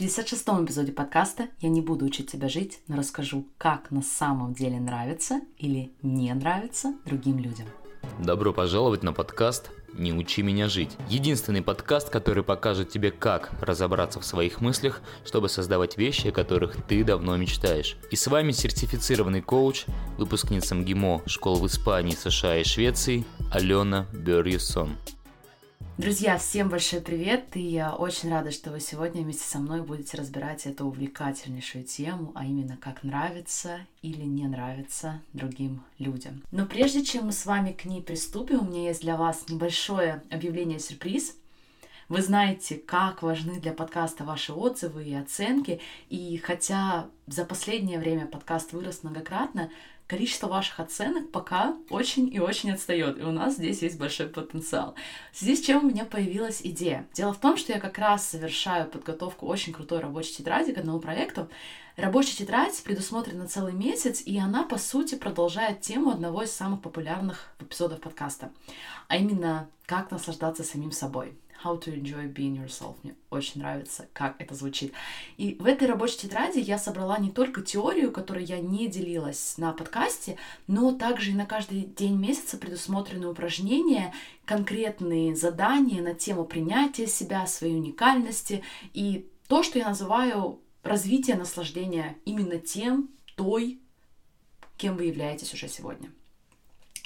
56-м эпизоде подкаста я не буду учить тебя жить, но расскажу, как на самом деле нравится или не нравится другим людям. Добро пожаловать на подкаст «Не учи меня жить». Единственный подкаст, который покажет тебе, как разобраться в своих мыслях, чтобы создавать вещи, о которых ты давно мечтаешь. И с вами сертифицированный коуч, выпускница МГИМО школ в Испании, США и Швеции Алена Берьюсон. Друзья, всем большой привет, и я очень рада, что вы сегодня вместе со мной будете разбирать эту увлекательнейшую тему, а именно как нравится или не нравится другим людям. Но прежде чем мы с вами к ней приступим, у меня есть для вас небольшое объявление-сюрприз. Вы знаете, как важны для подкаста ваши отзывы и оценки, и хотя за последнее время подкаст вырос многократно, количество ваших оценок пока очень и очень отстает, и у нас здесь есть большой потенциал. Здесь чем у меня появилась идея? Дело в том, что я как раз совершаю подготовку очень крутой рабочей тетради к одному проекту. Рабочая тетрадь предусмотрена целый месяц, и она, по сути, продолжает тему одного из самых популярных эпизодов подкаста, а именно «Как наслаждаться самим собой». How to enjoy being yourself. Мне очень нравится, как это звучит. И в этой рабочей тетради я собрала не только теорию, которой я не делилась на подкасте, но также и на каждый день месяца предусмотрены упражнения, конкретные задания на тему принятия себя, своей уникальности и то, что я называю развитие наслаждения именно тем, той, кем вы являетесь уже сегодня.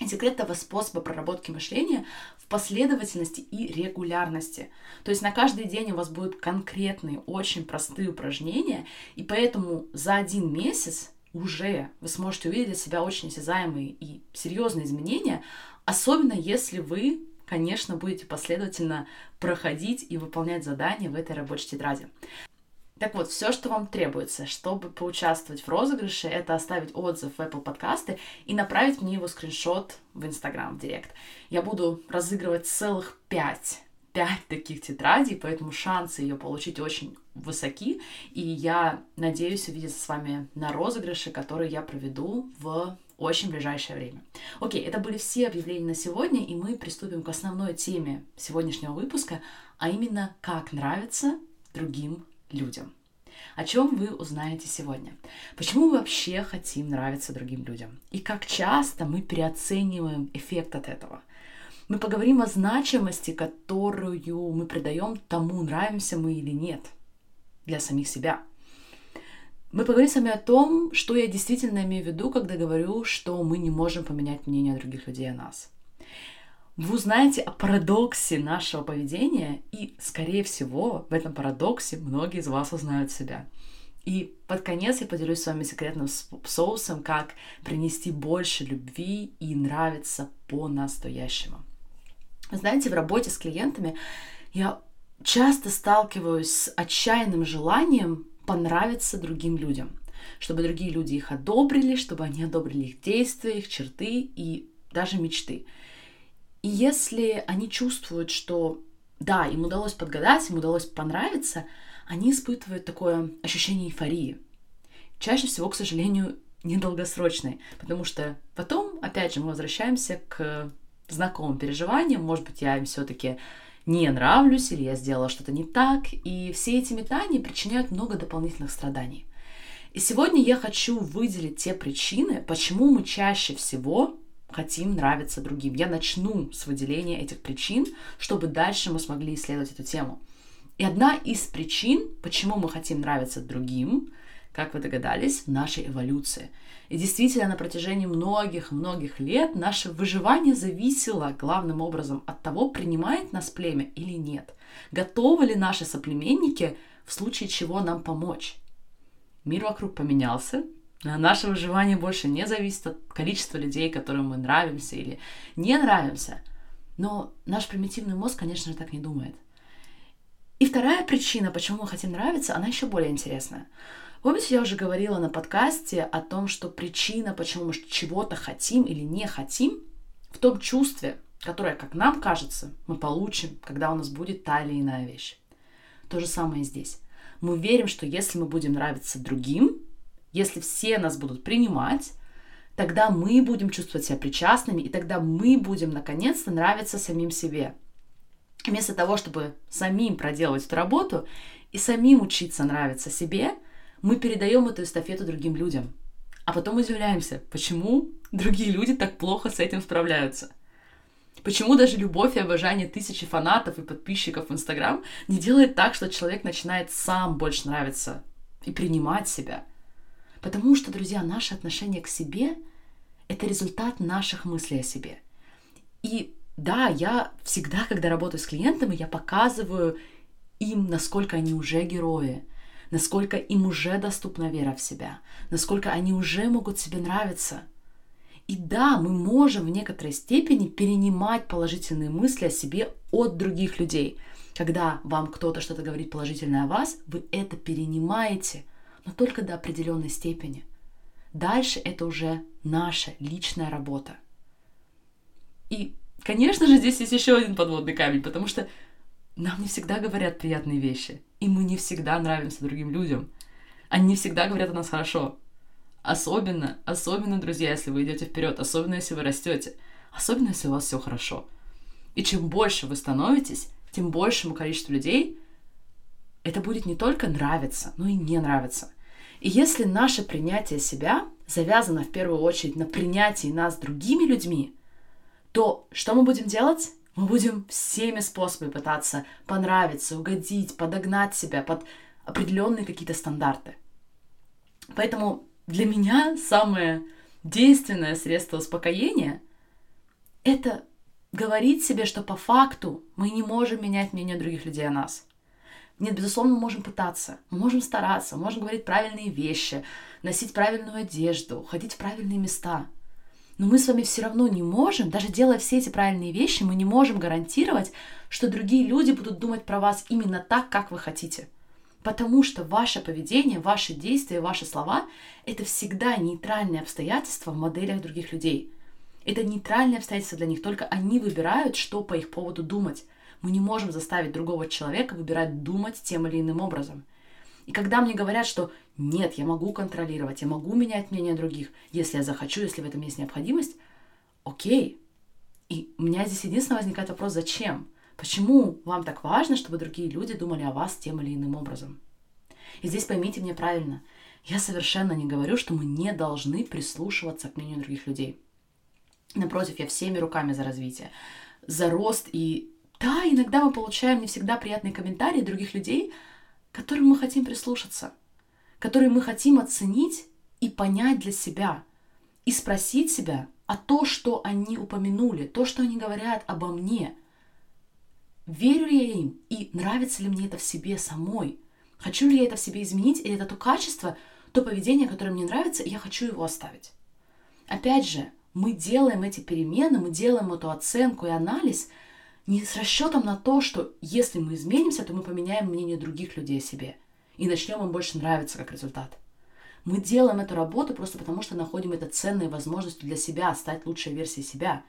И секрет этого способа проработки мышления в последовательности и регулярности. То есть на каждый день у вас будут конкретные, очень простые упражнения, и поэтому за один месяц уже вы сможете увидеть для себя очень осязаемые и серьезные изменения, особенно если вы конечно, будете последовательно проходить и выполнять задания в этой рабочей тетради. Так вот, все, что вам требуется, чтобы поучаствовать в розыгрыше, это оставить отзыв в Apple подкасты и направить мне его скриншот в Instagram в директ. Я буду разыгрывать целых пять пять таких тетрадей, поэтому шансы ее получить очень высоки, и я надеюсь увидеться с вами на розыгрыше, который я проведу в очень ближайшее время. Окей, это были все объявления на сегодня, и мы приступим к основной теме сегодняшнего выпуска, а именно как нравится другим людям. О чем вы узнаете сегодня? Почему мы вообще хотим нравиться другим людям? И как часто мы переоцениваем эффект от этого? Мы поговорим о значимости, которую мы придаем тому, нравимся мы или нет, для самих себя. Мы поговорим с вами о том, что я действительно имею в виду, когда говорю, что мы не можем поменять мнение других людей о нас вы узнаете о парадоксе нашего поведения, и, скорее всего, в этом парадоксе многие из вас узнают себя. И под конец я поделюсь с вами секретным соусом, как принести больше любви и нравиться по-настоящему. Знаете, в работе с клиентами я часто сталкиваюсь с отчаянным желанием понравиться другим людям, чтобы другие люди их одобрили, чтобы они одобрили их действия, их черты и даже мечты. И если они чувствуют, что да, им удалось подгадать, им удалось понравиться, они испытывают такое ощущение эйфории. Чаще всего, к сожалению, недолгосрочной, потому что потом, опять же, мы возвращаемся к знакомым переживаниям, может быть, я им все-таки не нравлюсь, или я сделала что-то не так, и все эти метания причиняют много дополнительных страданий. И сегодня я хочу выделить те причины, почему мы чаще всего хотим нравиться другим. Я начну с выделения этих причин, чтобы дальше мы смогли исследовать эту тему. И одна из причин, почему мы хотим нравиться другим, как вы догадались, в нашей эволюции. И действительно, на протяжении многих-многих лет наше выживание зависело главным образом от того, принимает нас племя или нет. Готовы ли наши соплеменники в случае чего нам помочь? Мир вокруг поменялся, Наше выживание больше не зависит от количества людей, которым мы нравимся или не нравимся. Но наш примитивный мозг, конечно же, так не думает. И вторая причина, почему мы хотим нравиться, она еще более интересная. Помните, я уже говорила на подкасте о том, что причина, почему мы чего-то хотим или не хотим, в том чувстве, которое, как нам кажется, мы получим, когда у нас будет та или иная вещь. То же самое здесь. Мы верим, что если мы будем нравиться другим, если все нас будут принимать, тогда мы будем чувствовать себя причастными, и тогда мы будем наконец-то нравиться самим себе. Вместо того, чтобы самим проделывать эту работу, и самим учиться нравиться себе, мы передаем эту эстафету другим людям. А потом удивляемся, почему другие люди так плохо с этим справляются. Почему даже любовь и обожание тысячи фанатов и подписчиков в Инстаграм не делает так, что человек начинает сам больше нравиться и принимать себя? Потому что, друзья, наше отношение к себе — это результат наших мыслей о себе. И да, я всегда, когда работаю с клиентами, я показываю им, насколько они уже герои, насколько им уже доступна вера в себя, насколько они уже могут себе нравиться. И да, мы можем в некоторой степени перенимать положительные мысли о себе от других людей. Когда вам кто-то что-то говорит положительное о вас, вы это перенимаете, но только до определенной степени. Дальше это уже наша личная работа. И, конечно же, здесь есть еще один подводный камень, потому что нам не всегда говорят приятные вещи, и мы не всегда нравимся другим людям. Они не всегда говорят о нас хорошо. Особенно, особенно, друзья, если вы идете вперед, особенно если вы растете, особенно если у вас все хорошо. И чем больше вы становитесь, тем большему количеству людей это будет не только нравиться, но и не нравиться. И если наше принятие себя завязано в первую очередь на принятии нас другими людьми, то что мы будем делать? Мы будем всеми способами пытаться понравиться, угодить, подогнать себя под определенные какие-то стандарты. Поэтому для меня самое действенное средство успокоения — это говорить себе, что по факту мы не можем менять мнение других людей о нас. Нет, безусловно, мы можем пытаться, мы можем стараться, мы можем говорить правильные вещи, носить правильную одежду, ходить в правильные места — но мы с вами все равно не можем, даже делая все эти правильные вещи, мы не можем гарантировать, что другие люди будут думать про вас именно так, как вы хотите. Потому что ваше поведение, ваши действия, ваши слова – это всегда нейтральные обстоятельства в моделях других людей. Это нейтральные обстоятельства для них, только они выбирают, что по их поводу думать. Мы не можем заставить другого человека выбирать думать тем или иным образом. И когда мне говорят, что нет, я могу контролировать, я могу менять мнение других, если я захочу, если в этом есть необходимость, окей. И у меня здесь единственное возникает вопрос, зачем? Почему вам так важно, чтобы другие люди думали о вас тем или иным образом? И здесь поймите меня правильно. Я совершенно не говорю, что мы не должны прислушиваться к мнению других людей. Напротив, я всеми руками за развитие, за рост. И да, иногда мы получаем не всегда приятные комментарии других людей, которым мы хотим прислушаться – которые мы хотим оценить и понять для себя, и спросить себя, а то, что они упомянули, то, что они говорят обо мне, верю ли я им и нравится ли мне это в себе самой, хочу ли я это в себе изменить, или это то качество, то поведение, которое мне нравится, и я хочу его оставить. Опять же, мы делаем эти перемены, мы делаем эту оценку и анализ не с расчетом на то, что если мы изменимся, то мы поменяем мнение других людей о себе – и начнем им больше нравиться как результат. Мы делаем эту работу просто потому, что находим это ценной возможностью для себя стать лучшей версией себя,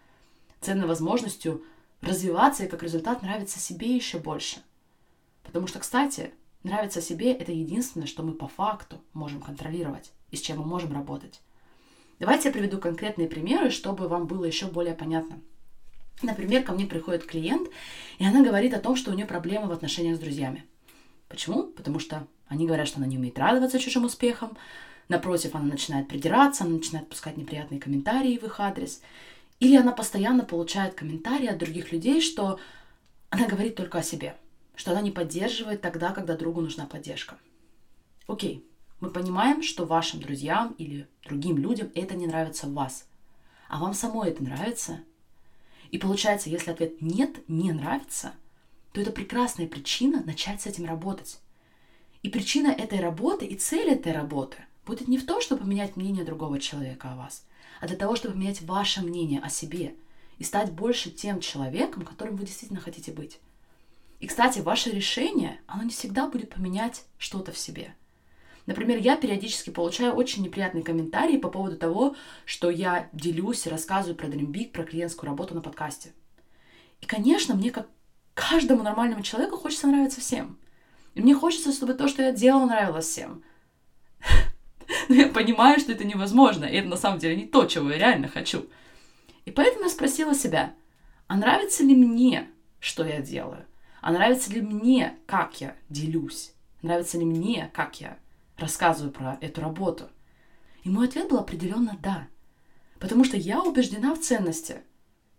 ценной возможностью развиваться и как результат нравиться себе еще больше. Потому что, кстати, нравиться себе — это единственное, что мы по факту можем контролировать и с чем мы можем работать. Давайте я приведу конкретные примеры, чтобы вам было еще более понятно. Например, ко мне приходит клиент, и она говорит о том, что у нее проблемы в отношениях с друзьями. Почему? Потому что они говорят, что она не умеет радоваться чужим успехам. Напротив, она начинает придираться, она начинает пускать неприятные комментарии в их адрес. Или она постоянно получает комментарии от других людей, что она говорит только о себе, что она не поддерживает тогда, когда другу нужна поддержка. Окей, мы понимаем, что вашим друзьям или другим людям это не нравится в вас. А вам самой это нравится? И получается, если ответ «нет, не нравится», то это прекрасная причина начать с этим работать. И причина этой работы и цель этой работы будет не в том, чтобы поменять мнение другого человека о вас, а для того, чтобы поменять ваше мнение о себе и стать больше тем человеком, которым вы действительно хотите быть. И, кстати, ваше решение, оно не всегда будет поменять что-то в себе. Например, я периодически получаю очень неприятные комментарии по поводу того, что я делюсь и рассказываю про Dream Big, про клиентскую работу на подкасте. И, конечно, мне как каждому нормальному человеку хочется нравиться всем. И мне хочется, чтобы то, что я делала, нравилось всем. Но я понимаю, что это невозможно, и это на самом деле не то, чего я реально хочу. И поэтому я спросила себя, а нравится ли мне, что я делаю? А нравится ли мне, как я делюсь? нравится ли мне, как я рассказываю про эту работу. И мой ответ был определенно да. Потому что я убеждена в ценности,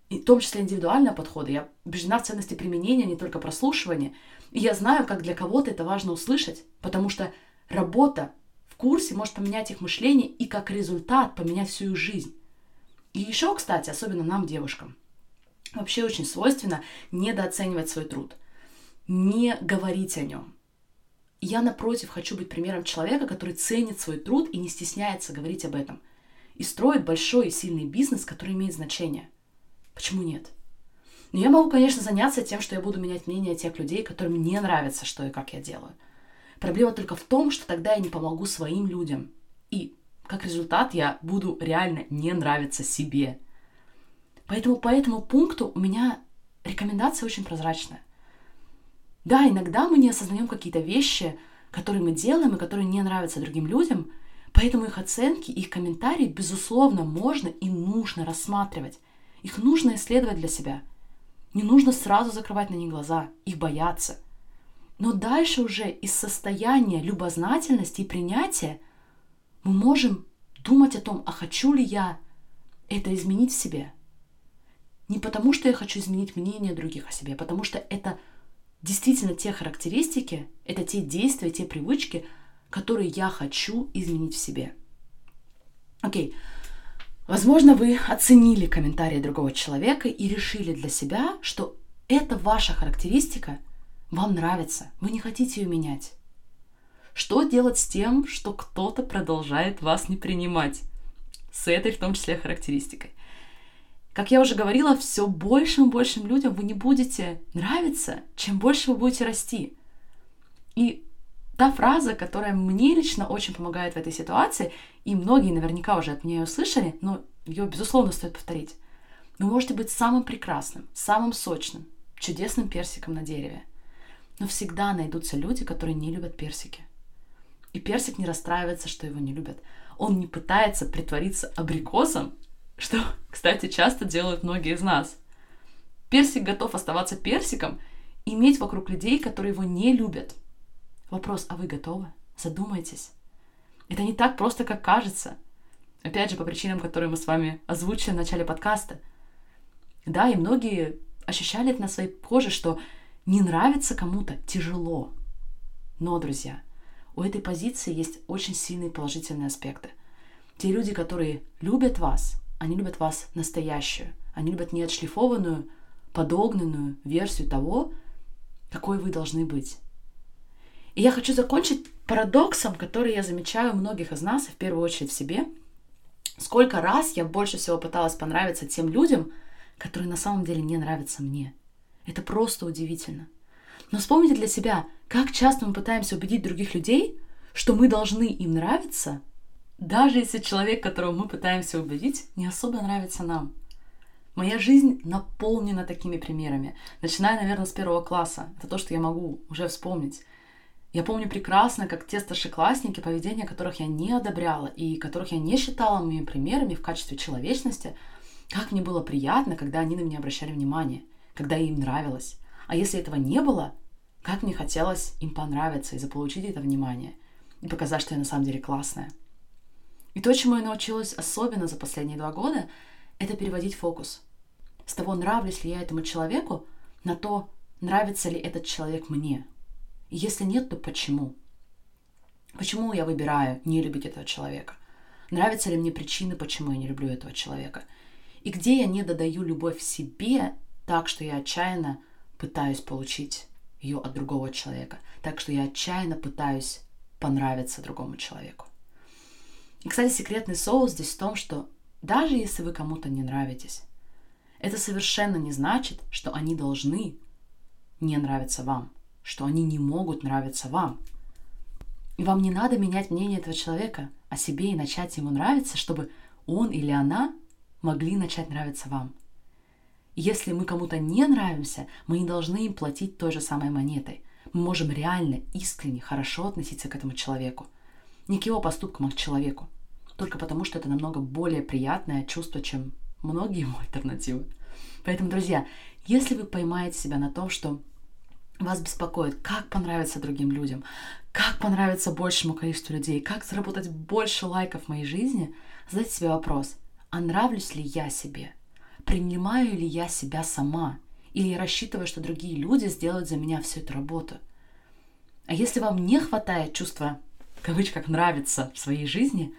и в том числе индивидуального подхода. Я убеждена в ценности применения, не только прослушивания. И я знаю, как для кого-то это важно услышать, потому что работа в курсе может поменять их мышление и как результат поменять всю их жизнь. И еще, кстати, особенно нам, девушкам, вообще очень свойственно недооценивать свой труд, не говорить о нем. Я, напротив, хочу быть примером человека, который ценит свой труд и не стесняется говорить об этом. И строит большой и сильный бизнес, который имеет значение. Почему нет? Но я могу, конечно, заняться тем, что я буду менять мнение тех людей, которым не нравится, что и как я делаю. Проблема только в том, что тогда я не помогу своим людям. И, как результат, я буду реально не нравиться себе. Поэтому по этому пункту у меня рекомендация очень прозрачная. Да, иногда мы не осознаем какие-то вещи, которые мы делаем и которые не нравятся другим людям, поэтому их оценки, их комментарии, безусловно, можно и нужно рассматривать. Их нужно исследовать для себя. Не нужно сразу закрывать на них глаза, их бояться. Но дальше уже из состояния любознательности и принятия мы можем думать о том, а хочу ли я это изменить в себе. Не потому, что я хочу изменить мнение других о себе, а потому что это действительно те характеристики, это те действия, те привычки, которые я хочу изменить в себе. Окей. Возможно, вы оценили комментарии другого человека и решили для себя, что это ваша характеристика, вам нравится, вы не хотите ее менять. Что делать с тем, что кто-то продолжает вас не принимать? С этой в том числе характеристикой. Как я уже говорила, все большим и большим людям вы не будете нравиться, чем больше вы будете расти. И та фраза, которая мне лично очень помогает в этой ситуации, и многие наверняка уже от меня ее слышали, но ее, безусловно, стоит повторить. Вы можете быть самым прекрасным, самым сочным, чудесным персиком на дереве. Но всегда найдутся люди, которые не любят персики. И персик не расстраивается, что его не любят. Он не пытается притвориться абрикосом что, кстати, часто делают многие из нас. Персик готов оставаться персиком, иметь вокруг людей, которые его не любят. Вопрос, а вы готовы? Задумайтесь. Это не так просто, как кажется. Опять же, по причинам, которые мы с вами озвучили в начале подкаста. Да, и многие ощущали это на своей коже, что не нравится кому-то тяжело. Но, друзья, у этой позиции есть очень сильные положительные аспекты. Те люди, которые любят вас, они любят вас настоящую. Они любят не отшлифованную, подогнанную версию того, какой вы должны быть. И я хочу закончить парадоксом, который я замечаю у многих из нас, и в первую очередь в себе. Сколько раз я больше всего пыталась понравиться тем людям, которые на самом деле не нравятся мне. Это просто удивительно. Но вспомните для себя, как часто мы пытаемся убедить других людей, что мы должны им нравиться – даже если человек, которого мы пытаемся убедить, не особо нравится нам. Моя жизнь наполнена такими примерами. Начиная, наверное, с первого класса. Это то, что я могу уже вспомнить. Я помню прекрасно, как те старшеклассники, поведение которых я не одобряла и которых я не считала моими примерами в качестве человечности, как мне было приятно, когда они на меня обращали внимание, когда им нравилось. А если этого не было, как мне хотелось им понравиться и заполучить это внимание и показать, что я на самом деле классная. И то, чему я научилась особенно за последние два года, это переводить фокус. С того, нравлюсь ли я этому человеку, на то, нравится ли этот человек мне. И если нет, то почему? Почему я выбираю не любить этого человека? Нравятся ли мне причины, почему я не люблю этого человека? И где я не додаю любовь себе так, что я отчаянно пытаюсь получить ее от другого человека, так что я отчаянно пытаюсь понравиться другому человеку. И, кстати, секретный соус здесь в том, что даже если вы кому-то не нравитесь, это совершенно не значит, что они должны не нравиться вам, что они не могут нравиться вам. И вам не надо менять мнение этого человека о себе и начать ему нравиться, чтобы он или она могли начать нравиться вам. Если мы кому-то не нравимся, мы не должны им платить той же самой монетой. Мы можем реально, искренне, хорошо относиться к этому человеку. Не к его поступкам, а к человеку только потому, что это намного более приятное чувство, чем многие ему альтернативы. Поэтому, друзья, если вы поймаете себя на том, что вас беспокоит, как понравиться другим людям, как понравиться большему количеству людей, как заработать больше лайков в моей жизни, задайте себе вопрос, а нравлюсь ли я себе? Принимаю ли я себя сама? Или я рассчитываю, что другие люди сделают за меня всю эту работу? А если вам не хватает чувства, кавычках, нравится в своей жизни,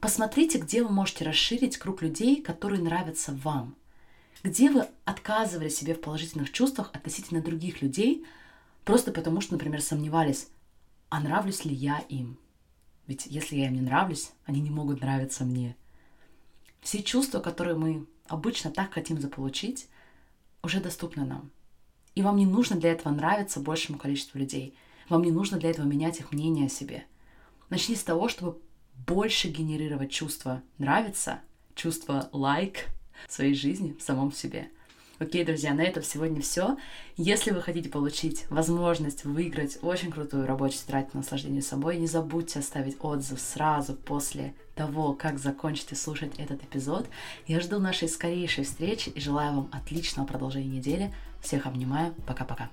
посмотрите, где вы можете расширить круг людей, которые нравятся вам. Где вы отказывали себе в положительных чувствах относительно других людей, просто потому что, например, сомневались, а нравлюсь ли я им? Ведь если я им не нравлюсь, они не могут нравиться мне. Все чувства, которые мы обычно так хотим заполучить, уже доступны нам. И вам не нужно для этого нравиться большему количеству людей. Вам не нужно для этого менять их мнение о себе. Начни с того, чтобы больше генерировать чувство нравится, чувство лайк в своей жизни, в самом себе – Окей, друзья, на этом сегодня все. Если вы хотите получить возможность выиграть очень крутую рабочую тетрадь по наслаждению собой, не забудьте оставить отзыв сразу после того, как закончите слушать этот эпизод. Я жду нашей скорейшей встречи и желаю вам отличного продолжения недели. Всех обнимаю. Пока-пока.